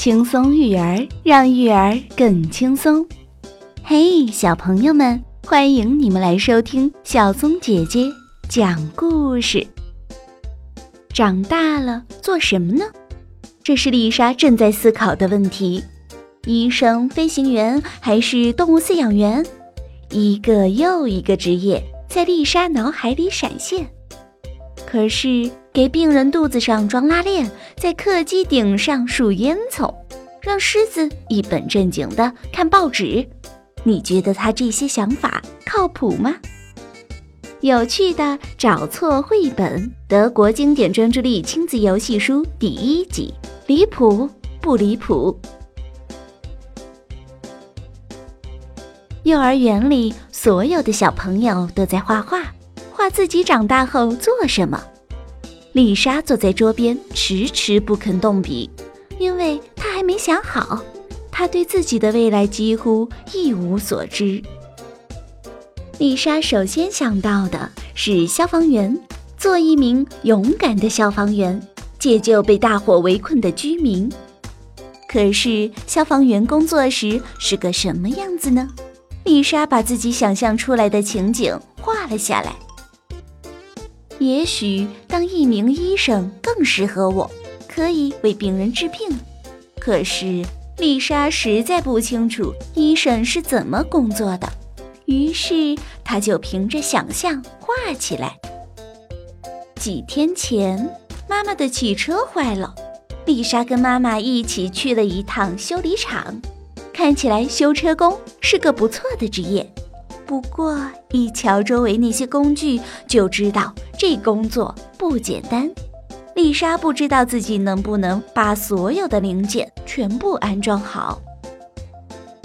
轻松育儿，让育儿更轻松。嘿，小朋友们，欢迎你们来收听小松姐姐讲故事。长大了做什么呢？这是丽莎正在思考的问题：医生、飞行员还是动物饲养员？一个又一个职业在丽莎脑海里闪现。可是，给病人肚子上装拉链，在客机顶上数烟囱，让狮子一本正经的看报纸，你觉得他这些想法靠谱吗？有趣的找错绘本，德国经典专注力亲子游戏书第一集，离谱不离谱？幼儿园里，所有的小朋友都在画画。画自己长大后做什么？丽莎坐在桌边，迟迟不肯动笔，因为她还没想好。她对自己的未来几乎一无所知。丽莎首先想到的是消防员，做一名勇敢的消防员，解救被大火围困的居民。可是，消防员工作时是个什么样子呢？丽莎把自己想象出来的情景画了下来。也许当一名医生更适合我，可以为病人治病。可是丽莎实在不清楚医生是怎么工作的，于是她就凭着想象画起来。几天前，妈妈的汽车坏了，丽莎跟妈妈一起去了一趟修理厂。看起来修车工是个不错的职业。不过一瞧周围那些工具，就知道这工作不简单。丽莎不知道自己能不能把所有的零件全部安装好。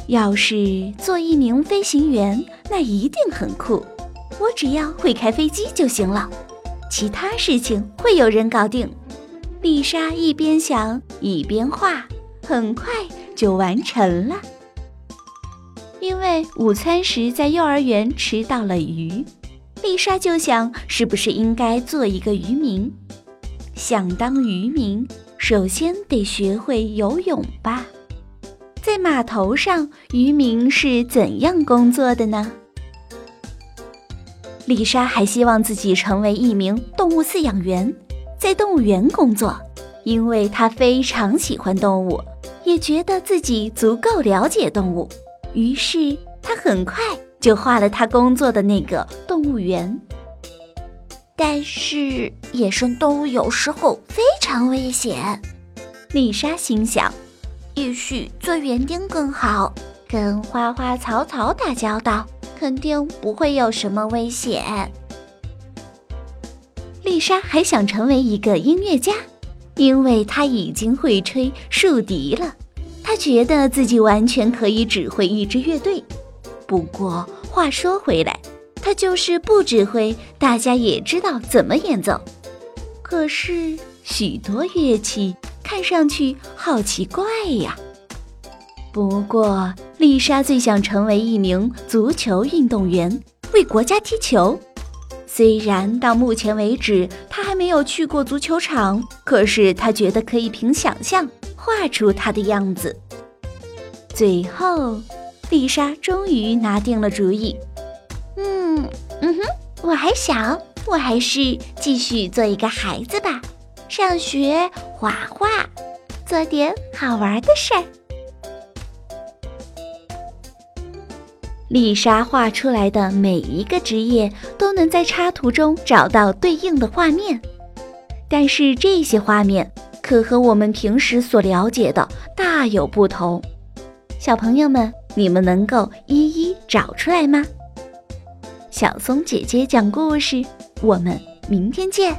要是做一名飞行员，那一定很酷。我只要会开飞机就行了，其他事情会有人搞定。丽莎一边想一边画，很快就完成了。因为午餐时在幼儿园吃到了鱼，丽莎就想是不是应该做一个渔民。想当渔民，首先得学会游泳吧。在码头上，渔民是怎样工作的呢？丽莎还希望自己成为一名动物饲养员，在动物园工作，因为她非常喜欢动物，也觉得自己足够了解动物。于是他很快就画了他工作的那个动物园。但是野生动物有时候非常危险，丽莎心想，也许做园丁更好，跟花花草草打交道，肯定不会有什么危险。丽莎还想成为一个音乐家，因为她已经会吹竖笛了。觉得自己完全可以指挥一支乐队，不过话说回来，他就是不指挥，大家也知道怎么演奏。可是许多乐器看上去好奇怪呀。不过丽莎最想成为一名足球运动员，为国家踢球。虽然到目前为止她还没有去过足球场，可是她觉得可以凭想象。画出他的样子。最后，丽莎终于拿定了主意。嗯嗯哼，我还小，我还是继续做一个孩子吧，上学、画画，做点好玩的事儿。丽莎画出来的每一个职业都能在插图中找到对应的画面，但是这些画面。可和我们平时所了解的大有不同，小朋友们，你们能够一一找出来吗？小松姐姐讲故事，我们明天见。